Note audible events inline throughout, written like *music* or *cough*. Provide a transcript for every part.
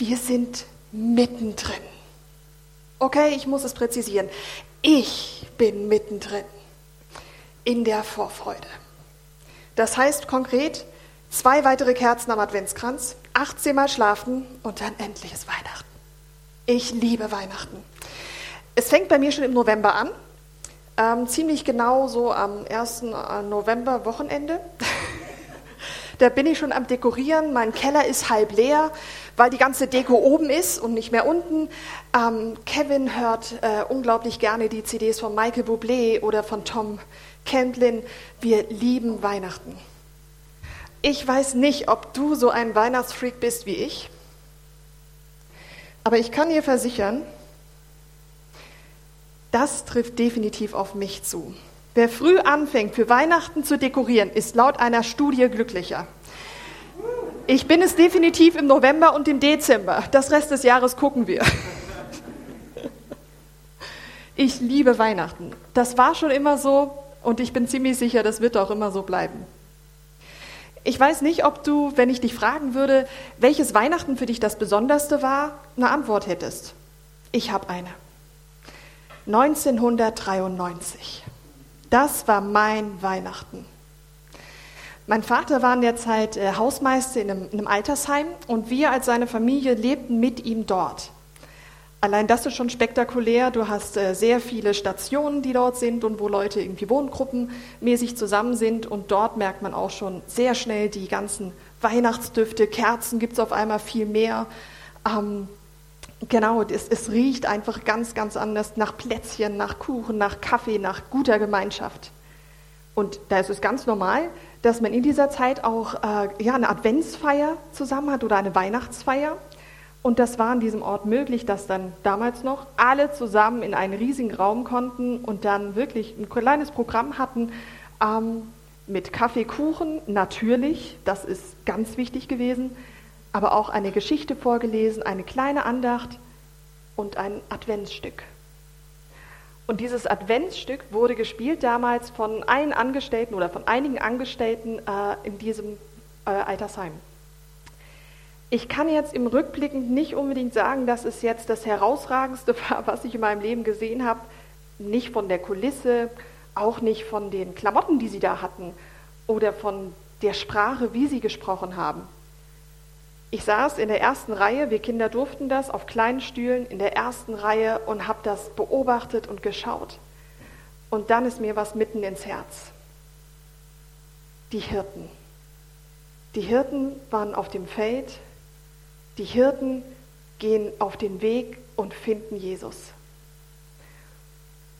Wir sind mittendrin. Okay, ich muss es präzisieren. Ich bin mittendrin in der Vorfreude. Das heißt konkret, zwei weitere Kerzen am Adventskranz, 18 Mal schlafen und dann endlich ist Weihnachten. Ich liebe Weihnachten. Es fängt bei mir schon im November an, ähm, ziemlich genau so am 1. Äh, November Wochenende. Da bin ich schon am Dekorieren, mein Keller ist halb leer, weil die ganze Deko oben ist und nicht mehr unten. Ähm, Kevin hört äh, unglaublich gerne die CDs von Michael Bublé oder von Tom Camplin. Wir lieben Weihnachten. Ich weiß nicht, ob du so ein Weihnachtsfreak bist wie ich, aber ich kann dir versichern, das trifft definitiv auf mich zu. Wer früh anfängt, für Weihnachten zu dekorieren, ist laut einer Studie glücklicher. Ich bin es definitiv im November und im Dezember. Das Rest des Jahres gucken wir. Ich liebe Weihnachten. Das war schon immer so und ich bin ziemlich sicher, das wird auch immer so bleiben. Ich weiß nicht, ob du, wenn ich dich fragen würde, welches Weihnachten für dich das Besonderste war, eine Antwort hättest. Ich habe eine. 1993. Das war mein Weihnachten. Mein Vater war in der Zeit äh, Hausmeister in einem, in einem Altersheim und wir als seine Familie lebten mit ihm dort. Allein das ist schon spektakulär. Du hast äh, sehr viele Stationen, die dort sind und wo Leute irgendwie wohngruppenmäßig zusammen sind. Und dort merkt man auch schon sehr schnell die ganzen Weihnachtsdüfte, Kerzen gibt es auf einmal viel mehr. Ähm, genau, es, es riecht einfach ganz, ganz anders nach Plätzchen, nach Kuchen, nach Kaffee, nach guter Gemeinschaft. Und da ist es ganz normal, dass man in dieser Zeit auch äh, ja, eine Adventsfeier zusammen hat oder eine Weihnachtsfeier. Und das war an diesem Ort möglich, dass dann damals noch alle zusammen in einen riesigen Raum konnten und dann wirklich ein kleines Programm hatten ähm, mit Kaffee, Kuchen, natürlich, das ist ganz wichtig gewesen, aber auch eine Geschichte vorgelesen, eine kleine Andacht und ein Adventsstück. Und dieses Adventsstück wurde gespielt damals von allen Angestellten oder von einigen Angestellten äh, in diesem äh, Altersheim. Ich kann jetzt im Rückblickend nicht unbedingt sagen, dass es jetzt das Herausragendste *laughs* war, was ich in meinem Leben gesehen habe. Nicht von der Kulisse, auch nicht von den Klamotten, die sie da hatten oder von der Sprache, wie sie gesprochen haben. Ich saß in der ersten Reihe, wir Kinder durften das, auf kleinen Stühlen in der ersten Reihe und habe das beobachtet und geschaut. Und dann ist mir was mitten ins Herz. Die Hirten. Die Hirten waren auf dem Feld, die Hirten gehen auf den Weg und finden Jesus.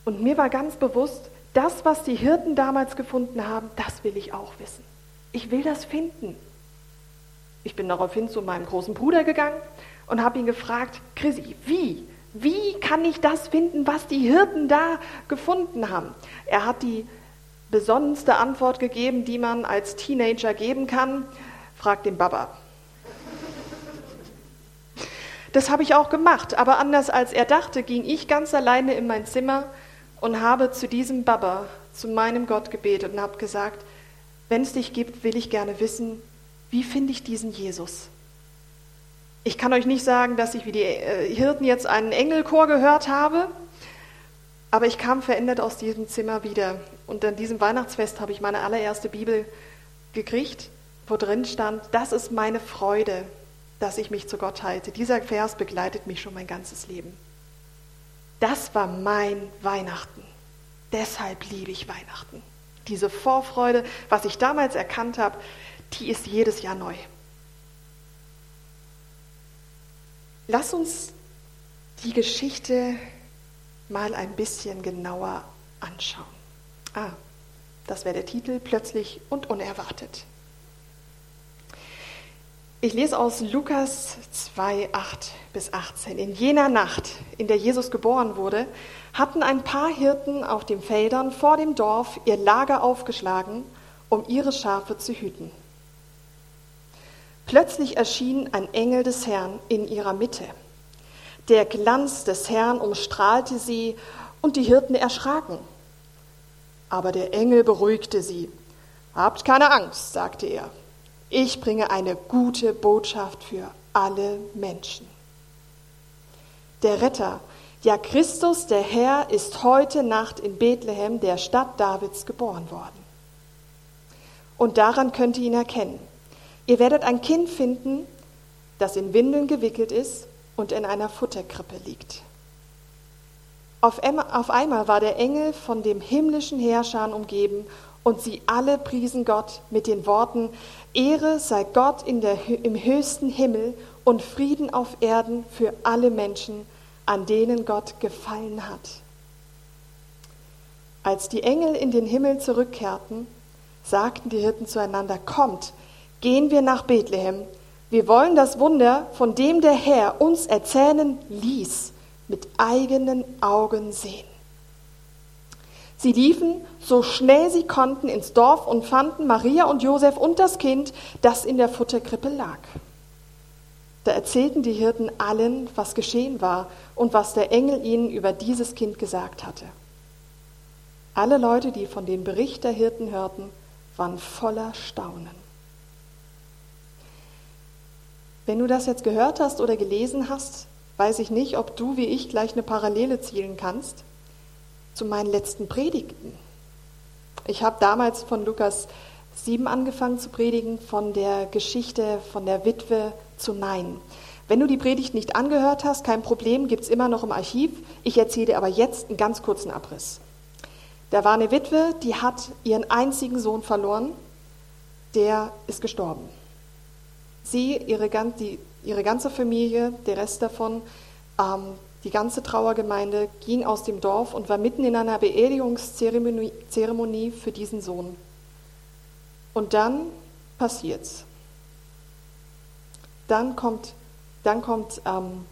Und mir war ganz bewusst, das, was die Hirten damals gefunden haben, das will ich auch wissen. Ich will das finden. Ich bin daraufhin zu meinem großen Bruder gegangen und habe ihn gefragt, Chrissy, wie? Wie kann ich das finden, was die Hirten da gefunden haben? Er hat die besonnenste Antwort gegeben, die man als Teenager geben kann. Frag den Baba. Das habe ich auch gemacht, aber anders als er dachte, ging ich ganz alleine in mein Zimmer und habe zu diesem Baba, zu meinem Gott gebetet und habe gesagt, wenn es dich gibt, will ich gerne wissen, wie finde ich diesen Jesus? Ich kann euch nicht sagen, dass ich wie die äh, Hirten jetzt einen Engelchor gehört habe, aber ich kam verändert aus diesem Zimmer wieder. Und an diesem Weihnachtsfest habe ich meine allererste Bibel gekriegt, wo drin stand, das ist meine Freude, dass ich mich zu Gott halte. Dieser Vers begleitet mich schon mein ganzes Leben. Das war mein Weihnachten. Deshalb liebe ich Weihnachten. Diese Vorfreude, was ich damals erkannt habe, die ist jedes Jahr neu. Lass uns die Geschichte mal ein bisschen genauer anschauen. Ah, das wäre der Titel, plötzlich und unerwartet. Ich lese aus Lukas 2, 8 bis 18. In jener Nacht, in der Jesus geboren wurde, hatten ein paar Hirten auf den Feldern vor dem Dorf ihr Lager aufgeschlagen, um ihre Schafe zu hüten. Plötzlich erschien ein Engel des Herrn in ihrer Mitte. Der Glanz des Herrn umstrahlte sie und die Hirten erschraken. Aber der Engel beruhigte sie. Habt keine Angst, sagte er ich bringe eine gute Botschaft für alle Menschen. Der Retter, ja Christus, der Herr, ist heute Nacht in Bethlehem, der Stadt Davids, geboren worden. Und daran könnt ihr ihn erkennen. Ihr werdet ein Kind finden, das in Windeln gewickelt ist und in einer Futterkrippe liegt. Auf einmal war der Engel von dem himmlischen Herrscher umgeben und sie alle priesen Gott mit den Worten, Ehre sei Gott in der, im höchsten Himmel und Frieden auf Erden für alle Menschen, an denen Gott gefallen hat. Als die Engel in den Himmel zurückkehrten, sagten die Hirten zueinander, kommt, gehen wir nach Bethlehem. Wir wollen das Wunder, von dem der Herr uns erzählen ließ, mit eigenen Augen sehen. Sie liefen so schnell sie konnten ins Dorf und fanden Maria und Josef und das Kind, das in der Futterkrippe lag. Da erzählten die Hirten allen, was geschehen war und was der Engel ihnen über dieses Kind gesagt hatte. Alle Leute, die von dem Bericht der Hirten hörten, waren voller Staunen. Wenn du das jetzt gehört hast oder gelesen hast, weiß ich nicht, ob du wie ich gleich eine Parallele zielen kannst zu meinen letzten Predigten. Ich habe damals von Lukas 7 angefangen zu predigen, von der Geschichte von der Witwe zu Nein. Wenn du die Predigt nicht angehört hast, kein Problem, gibt es immer noch im Archiv. Ich erzähle aber jetzt einen ganz kurzen Abriss. Da war eine Witwe, die hat ihren einzigen Sohn verloren, der ist gestorben. Sie, ihre, die, ihre ganze Familie, der Rest davon, ähm, die ganze Trauergemeinde ging aus dem Dorf und war mitten in einer Beerdigungszeremonie für diesen Sohn. Und dann passiert's. Dann kommt, dann kommt ähm,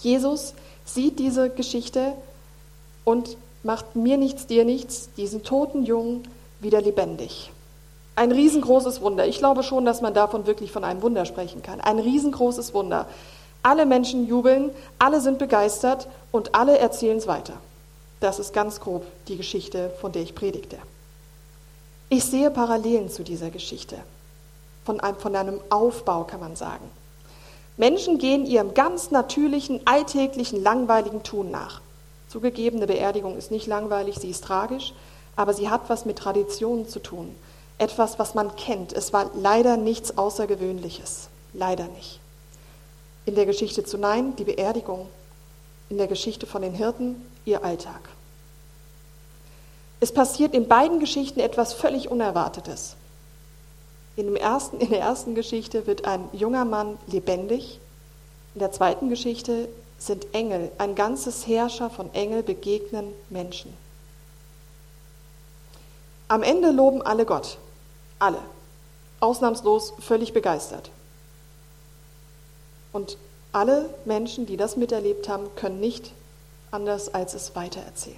Jesus, sieht diese Geschichte und macht mir nichts, dir nichts, diesen toten Jungen wieder lebendig. Ein riesengroßes Wunder. Ich glaube schon, dass man davon wirklich von einem Wunder sprechen kann. Ein riesengroßes Wunder. Alle Menschen jubeln, alle sind begeistert und alle erzählen es weiter. Das ist ganz grob die Geschichte, von der ich predigte. Ich sehe Parallelen zu dieser Geschichte, von einem, von einem Aufbau kann man sagen. Menschen gehen ihrem ganz natürlichen, alltäglichen, langweiligen Tun nach. Zugegebene Beerdigung ist nicht langweilig, sie ist tragisch, aber sie hat was mit Traditionen zu tun. Etwas, was man kennt. Es war leider nichts Außergewöhnliches. Leider nicht. In der Geschichte zu Nein die Beerdigung. In der Geschichte von den Hirten ihr Alltag. Es passiert in beiden Geschichten etwas völlig Unerwartetes. In, ersten, in der ersten Geschichte wird ein junger Mann lebendig. In der zweiten Geschichte sind Engel, ein ganzes Herrscher von Engel begegnen Menschen. Am Ende loben alle Gott. Alle. Ausnahmslos völlig begeistert. Und alle Menschen, die das miterlebt haben, können nicht anders als es weitererzählen.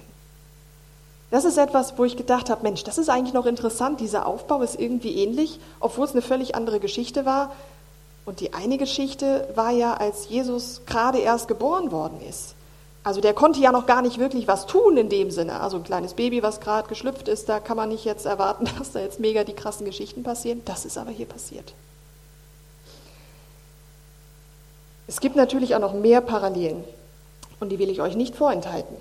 Das ist etwas, wo ich gedacht habe, Mensch, das ist eigentlich noch interessant, dieser Aufbau ist irgendwie ähnlich, obwohl es eine völlig andere Geschichte war. Und die eine Geschichte war ja, als Jesus gerade erst geboren worden ist. Also der konnte ja noch gar nicht wirklich was tun in dem Sinne. Also ein kleines Baby, was gerade geschlüpft ist, da kann man nicht jetzt erwarten, *laughs* dass da jetzt mega die krassen Geschichten passieren. Das ist aber hier passiert. Es gibt natürlich auch noch mehr Parallelen und die will ich euch nicht vorenthalten.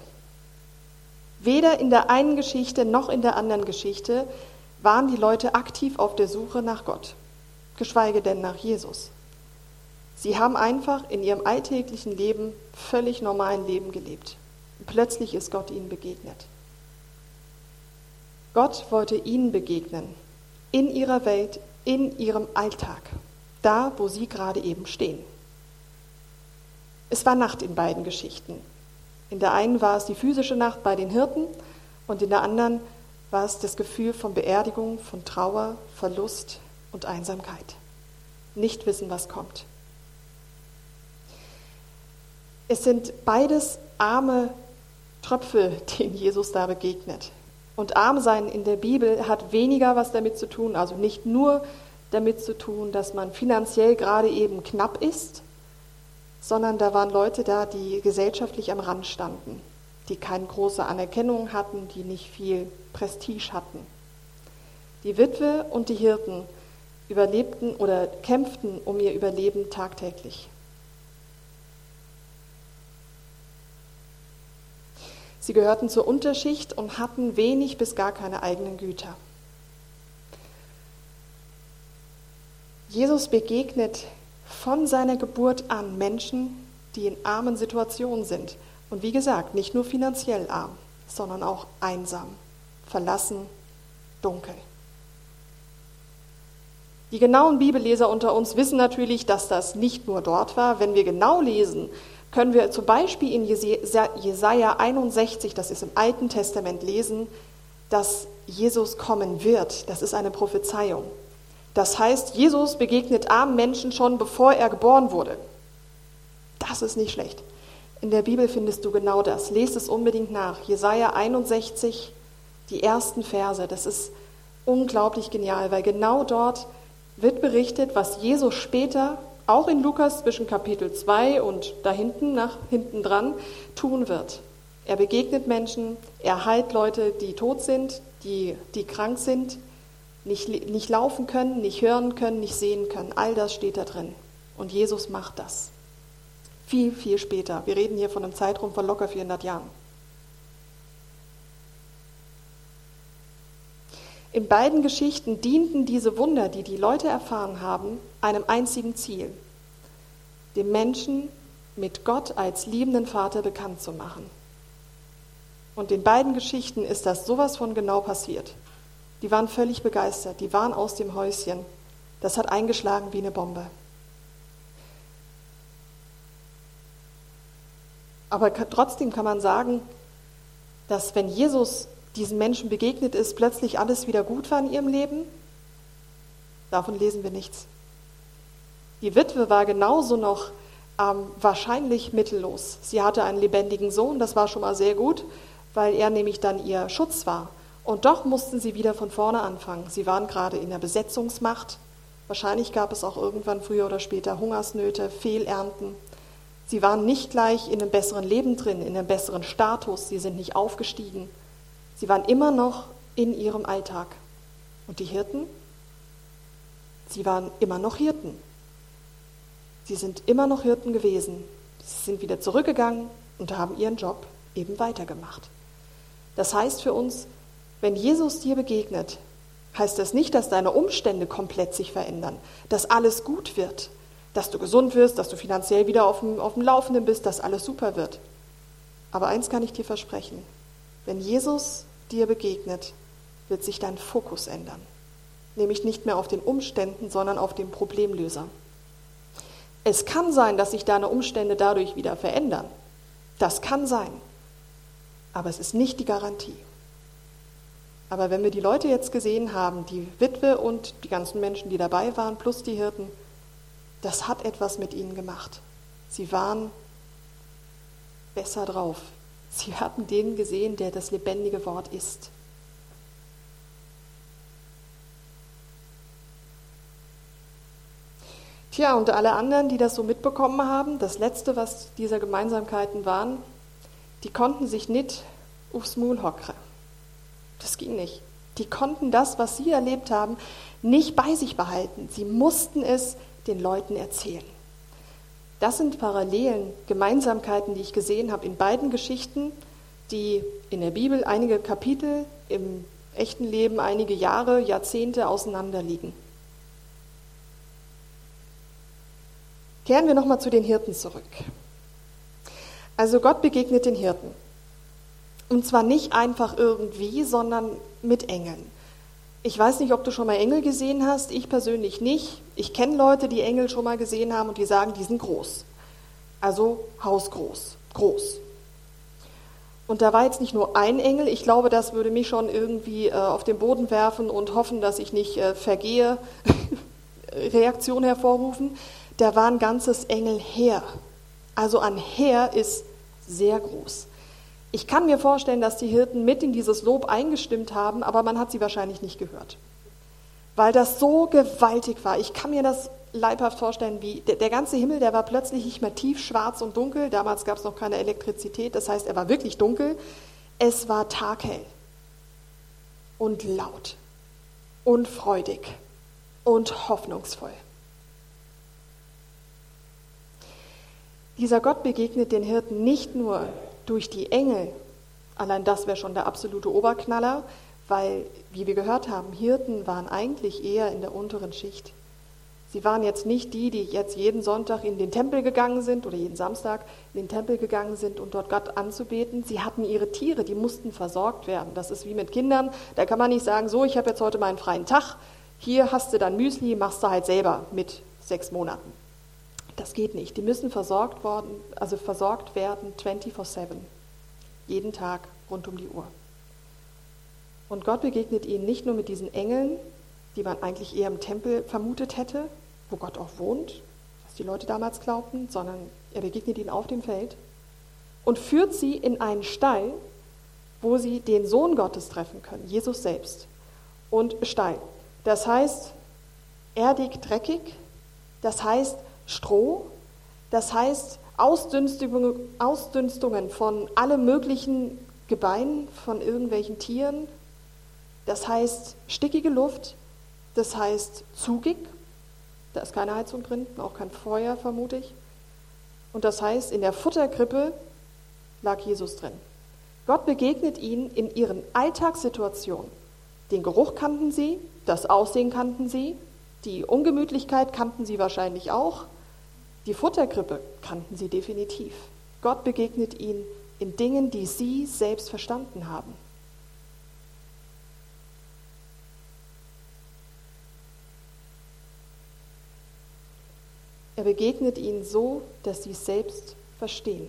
Weder in der einen Geschichte noch in der anderen Geschichte waren die Leute aktiv auf der Suche nach Gott, geschweige denn nach Jesus. Sie haben einfach in ihrem alltäglichen Leben völlig normalen Leben gelebt. plötzlich ist Gott ihnen begegnet. Gott wollte ihnen begegnen, in ihrer Welt, in ihrem Alltag, da, wo sie gerade eben stehen. Es war Nacht in beiden Geschichten. In der einen war es die physische Nacht bei den Hirten und in der anderen war es das Gefühl von Beerdigung, von Trauer, Verlust und Einsamkeit. Nicht wissen, was kommt. Es sind beides arme Tröpfel, *laughs* denen Jesus da begegnet. Und arm sein in der Bibel hat weniger was damit zu tun, also nicht nur damit zu tun, dass man finanziell gerade eben knapp ist, sondern da waren Leute da, die gesellschaftlich am Rand standen, die keine große Anerkennung hatten, die nicht viel Prestige hatten. Die Witwe und die Hirten überlebten oder kämpften um ihr Überleben tagtäglich. Sie gehörten zur Unterschicht und hatten wenig bis gar keine eigenen Güter. Jesus begegnet von seiner Geburt an Menschen, die in armen Situationen sind. Und wie gesagt, nicht nur finanziell arm, sondern auch einsam, verlassen, dunkel. Die genauen Bibelleser unter uns wissen natürlich, dass das nicht nur dort war. Wenn wir genau lesen, können wir zum Beispiel in Jesaja 61, das ist im Alten Testament, lesen, dass Jesus kommen wird. Das ist eine Prophezeiung. Das heißt, Jesus begegnet armen Menschen schon bevor er geboren wurde. Das ist nicht schlecht. In der Bibel findest du genau das. Lest es unbedingt nach. Jesaja 61, die ersten Verse. Das ist unglaublich genial, weil genau dort wird berichtet, was Jesus später, auch in Lukas zwischen Kapitel 2 und da hinten, nach hinten dran, tun wird. Er begegnet Menschen, er heilt Leute, die tot sind, die, die krank sind, nicht, nicht laufen können, nicht hören können, nicht sehen können. All das steht da drin. Und Jesus macht das. Viel, viel später. Wir reden hier von einem Zeitraum von locker 400 Jahren. In beiden Geschichten dienten diese Wunder, die die Leute erfahren haben, einem einzigen Ziel, dem Menschen mit Gott als liebenden Vater bekannt zu machen. Und in beiden Geschichten ist das sowas von genau passiert. Die waren völlig begeistert, die waren aus dem Häuschen. Das hat eingeschlagen wie eine Bombe. Aber trotzdem kann man sagen, dass wenn Jesus diesen Menschen begegnet ist, plötzlich alles wieder gut war in ihrem Leben? Davon lesen wir nichts. Die Witwe war genauso noch ähm, wahrscheinlich mittellos. Sie hatte einen lebendigen Sohn, das war schon mal sehr gut, weil er nämlich dann ihr Schutz war. Und doch mussten sie wieder von vorne anfangen. Sie waren gerade in der Besetzungsmacht. Wahrscheinlich gab es auch irgendwann früher oder später Hungersnöte, Fehlernten. Sie waren nicht gleich in einem besseren Leben drin, in einem besseren Status. Sie sind nicht aufgestiegen. Sie waren immer noch in ihrem Alltag. Und die Hirten? Sie waren immer noch Hirten. Sie sind immer noch Hirten gewesen. Sie sind wieder zurückgegangen und haben ihren Job eben weitergemacht. Das heißt für uns, wenn Jesus dir begegnet, heißt das nicht, dass deine Umstände komplett sich verändern, dass alles gut wird, dass du gesund wirst, dass du finanziell wieder auf dem, auf dem Laufenden bist, dass alles super wird. Aber eins kann ich dir versprechen, wenn Jesus dir begegnet, wird sich dein Fokus ändern. Nämlich nicht mehr auf den Umständen, sondern auf den Problemlöser. Es kann sein, dass sich deine Umstände dadurch wieder verändern. Das kann sein. Aber es ist nicht die Garantie. Aber wenn wir die Leute jetzt gesehen haben, die Witwe und die ganzen Menschen, die dabei waren, plus die Hirten, das hat etwas mit ihnen gemacht. Sie waren besser drauf. Sie hatten den gesehen, der das lebendige Wort ist. Tja, und alle anderen, die das so mitbekommen haben, das Letzte, was dieser Gemeinsamkeiten waren, die konnten sich nicht aufs Maul hocken. Das ging nicht. Die konnten das, was sie erlebt haben, nicht bei sich behalten. Sie mussten es den Leuten erzählen. Das sind Parallelen, Gemeinsamkeiten, die ich gesehen habe in beiden Geschichten, die in der Bibel einige Kapitel, im echten Leben einige Jahre, Jahrzehnte auseinander liegen. Kehren wir nochmal zu den Hirten zurück. Also Gott begegnet den Hirten. Und zwar nicht einfach irgendwie, sondern mit Engeln. Ich weiß nicht, ob du schon mal Engel gesehen hast. Ich persönlich nicht. Ich kenne Leute, die Engel schon mal gesehen haben und die sagen, die sind groß. Also hausgroß, groß. Und da war jetzt nicht nur ein Engel. Ich glaube, das würde mich schon irgendwie äh, auf den Boden werfen und hoffen, dass ich nicht äh, vergehe, *laughs* Reaktion hervorrufen. Da war ein ganzes Engelheer. Also ein Heer ist sehr groß. Ich kann mir vorstellen, dass die Hirten mit in dieses Lob eingestimmt haben, aber man hat sie wahrscheinlich nicht gehört. Weil das so gewaltig war. Ich kann mir das leibhaft vorstellen, wie der, der ganze Himmel, der war plötzlich nicht mehr tief schwarz und dunkel. Damals gab es noch keine Elektrizität, das heißt, er war wirklich dunkel. Es war taghell und laut und freudig und hoffnungsvoll. Dieser Gott begegnet den Hirten nicht nur durch die Engel, Allein das wäre schon der absolute Oberknaller, weil, wie wir gehört haben, Hirten waren eigentlich eher in der unteren Schicht. Sie waren jetzt nicht die, die jetzt jeden Sonntag in den Tempel gegangen sind oder jeden Samstag in den Tempel gegangen sind, um dort Gott anzubeten. Sie hatten ihre Tiere, die mussten versorgt werden. Das ist wie mit Kindern. Da kann man nicht sagen, so, ich habe jetzt heute meinen freien Tag. Hier hast du dann Müsli, machst du halt selber mit sechs Monaten. Das geht nicht. Die müssen versorgt, worden, also versorgt werden 24-7. Jeden Tag rund um die Uhr. Und Gott begegnet ihnen nicht nur mit diesen Engeln, die man eigentlich eher im Tempel vermutet hätte, wo Gott auch wohnt, was die Leute damals glaubten, sondern er begegnet ihnen auf dem Feld und führt sie in einen Stall, wo sie den Sohn Gottes treffen können, Jesus selbst. Und Stall. Das heißt, erdig, dreckig, das heißt Stroh, das heißt Ausdünstungen, Ausdünstungen von allem möglichen Gebeinen, von irgendwelchen Tieren, das heißt stickige Luft, das heißt zugig, da ist keine Heizung drin, auch kein Feuer, vermute ich. Und das heißt, in der Futterkrippe lag Jesus drin. Gott begegnet ihnen in ihren Alltagssituationen. Den Geruch kannten sie, das Aussehen kannten sie, die Ungemütlichkeit kannten sie wahrscheinlich auch, die Futterkrippe kannten sie definitiv. Gott begegnet ihnen in Dingen, die sie selbst verstanden haben. Er begegnet ihnen so, dass sie es selbst verstehen.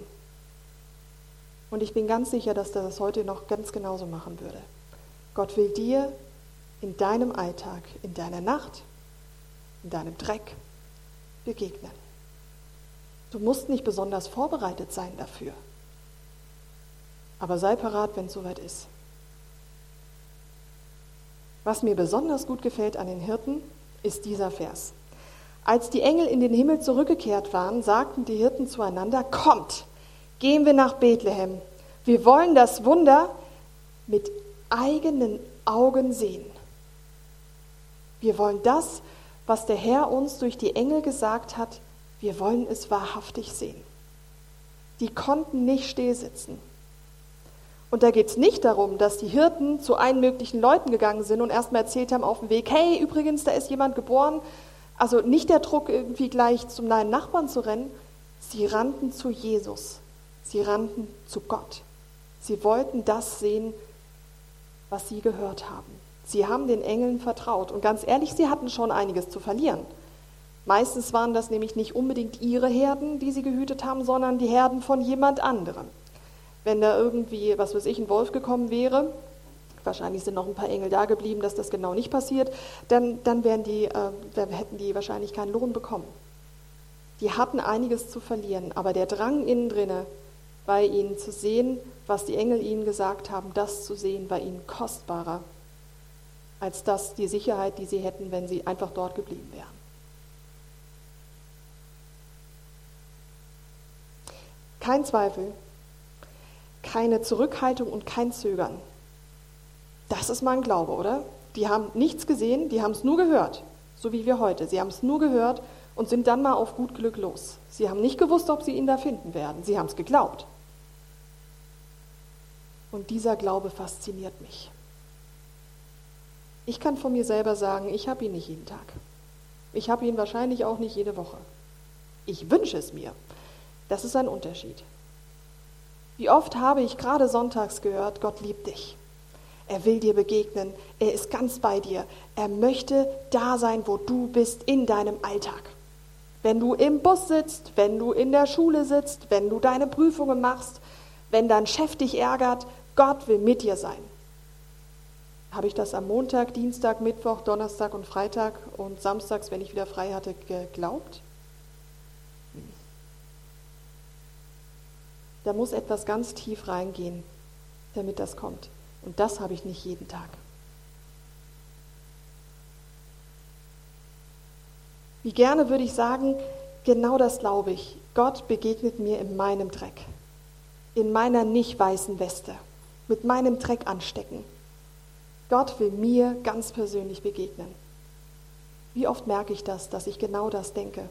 Und ich bin ganz sicher, dass er das heute noch ganz genauso machen würde. Gott will dir in deinem Alltag, in deiner Nacht, in deinem Dreck begegnen. Du musst nicht besonders vorbereitet sein dafür. Aber sei parat, wenn es soweit ist. Was mir besonders gut gefällt an den Hirten, ist dieser Vers. Als die Engel in den Himmel zurückgekehrt waren, sagten die Hirten zueinander, kommt, gehen wir nach Bethlehem. Wir wollen das Wunder mit eigenen Augen sehen. Wir wollen das, was der Herr uns durch die Engel gesagt hat, wir wollen es wahrhaftig sehen. Die konnten nicht stillsitzen. Und da geht es nicht darum, dass die Hirten zu allen möglichen Leuten gegangen sind und erstmal erzählt haben auf dem Weg, hey, übrigens, da ist jemand geboren, also nicht der Druck, irgendwie gleich zum neuen Nachbarn zu rennen. Sie rannten zu Jesus. Sie rannten zu Gott. Sie wollten das sehen, was sie gehört haben. Sie haben den Engeln vertraut. Und ganz ehrlich, sie hatten schon einiges zu verlieren. Meistens waren das nämlich nicht unbedingt ihre Herden, die sie gehütet haben, sondern die Herden von jemand anderem. Wenn da irgendwie, was weiß ich, ein Wolf gekommen wäre wahrscheinlich sind noch ein paar Engel da geblieben, dass das genau nicht passiert, dann, dann, die, äh, dann hätten die wahrscheinlich keinen Lohn bekommen. Die hatten einiges zu verlieren, aber der Drang innen drinne, bei ihnen zu sehen, was die Engel ihnen gesagt haben, das zu sehen, war ihnen kostbarer als das die Sicherheit, die sie hätten, wenn sie einfach dort geblieben wären. Kein Zweifel, keine Zurückhaltung und kein Zögern. Das ist mein Glaube, oder? Die haben nichts gesehen, die haben es nur gehört, so wie wir heute. Sie haben es nur gehört und sind dann mal auf gut Glück los. Sie haben nicht gewusst, ob sie ihn da finden werden. Sie haben es geglaubt. Und dieser Glaube fasziniert mich. Ich kann von mir selber sagen, ich habe ihn nicht jeden Tag. Ich habe ihn wahrscheinlich auch nicht jede Woche. Ich wünsche es mir. Das ist ein Unterschied. Wie oft habe ich gerade sonntags gehört, Gott liebt dich. Er will dir begegnen. Er ist ganz bei dir. Er möchte da sein, wo du bist in deinem Alltag. Wenn du im Bus sitzt, wenn du in der Schule sitzt, wenn du deine Prüfungen machst, wenn dein Chef dich ärgert, Gott will mit dir sein. Habe ich das am Montag, Dienstag, Mittwoch, Donnerstag und Freitag und Samstags, wenn ich wieder frei hatte, geglaubt? Da muss etwas ganz tief reingehen, damit das kommt. Und das habe ich nicht jeden Tag. Wie gerne würde ich sagen, genau das glaube ich. Gott begegnet mir in meinem Dreck, in meiner nicht weißen Weste, mit meinem Dreck anstecken. Gott will mir ganz persönlich begegnen. Wie oft merke ich das, dass ich genau das denke?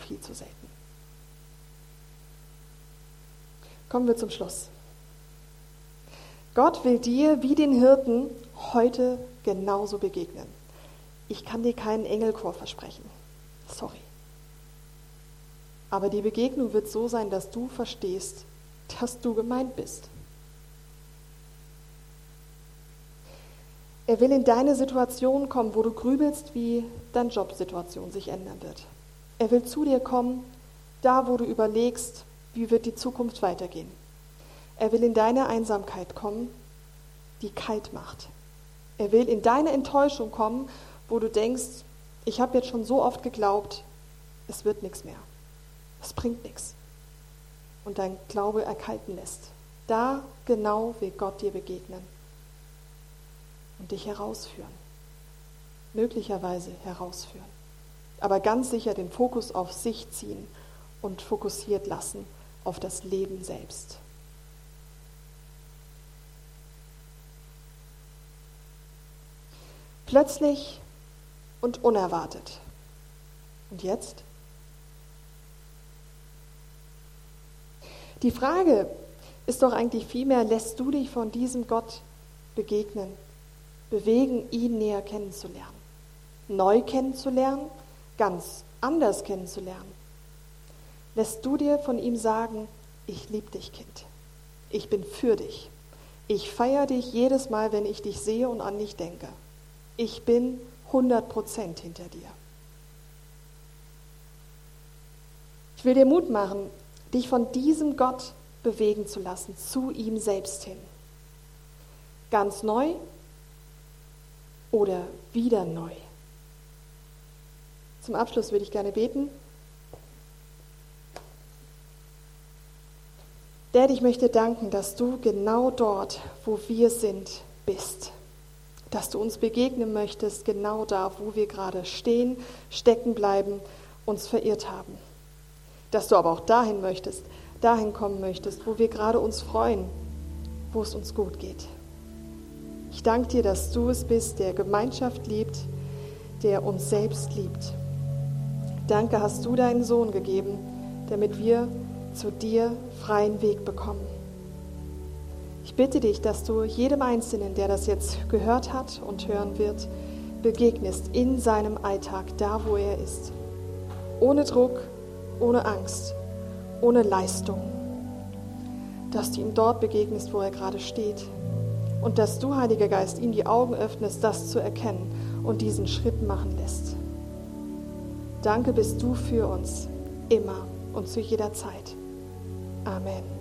Viel zu selten. Kommen wir zum Schluss. Gott will dir wie den Hirten heute genauso begegnen. Ich kann dir keinen Engelchor versprechen. Sorry. Aber die Begegnung wird so sein, dass du verstehst, dass du gemeint bist. Er will in deine Situation kommen, wo du grübelst, wie deine Jobsituation sich ändern wird. Er will zu dir kommen, da wo du überlegst, wie wird die Zukunft weitergehen. Er will in deine Einsamkeit kommen, die kalt macht. Er will in deine Enttäuschung kommen, wo du denkst, ich habe jetzt schon so oft geglaubt, es wird nichts mehr. Es bringt nichts. Und dein Glaube erkalten lässt. Da genau will Gott dir begegnen und dich herausführen. Möglicherweise herausführen. Aber ganz sicher den Fokus auf sich ziehen und fokussiert lassen auf das Leben selbst. Plötzlich und unerwartet. Und jetzt? Die Frage ist doch eigentlich vielmehr, lässt du dich von diesem Gott begegnen, bewegen, ihn näher kennenzulernen, neu kennenzulernen, ganz anders kennenzulernen? Lässt du dir von ihm sagen, ich liebe dich, Kind, ich bin für dich, ich feiere dich jedes Mal, wenn ich dich sehe und an dich denke. Ich bin 100 Prozent hinter dir. Ich will dir Mut machen, dich von diesem Gott bewegen zu lassen, zu ihm selbst hin. Ganz neu oder wieder neu. Zum Abschluss würde ich gerne beten. Dad, ich möchte danken, dass du genau dort, wo wir sind, bist dass du uns begegnen möchtest, genau da, wo wir gerade stehen, stecken bleiben, uns verirrt haben. Dass du aber auch dahin möchtest, dahin kommen möchtest, wo wir gerade uns freuen, wo es uns gut geht. Ich danke dir, dass du es bist, der Gemeinschaft liebt, der uns selbst liebt. Danke hast du deinen Sohn gegeben, damit wir zu dir freien Weg bekommen. Ich bitte dich, dass du jedem Einzelnen, der das jetzt gehört hat und hören wird, begegnest in seinem Alltag, da wo er ist. Ohne Druck, ohne Angst, ohne Leistung. Dass du ihm dort begegnest, wo er gerade steht. Und dass du, Heiliger Geist, ihm die Augen öffnest, das zu erkennen und diesen Schritt machen lässt. Danke bist du für uns, immer und zu jeder Zeit. Amen.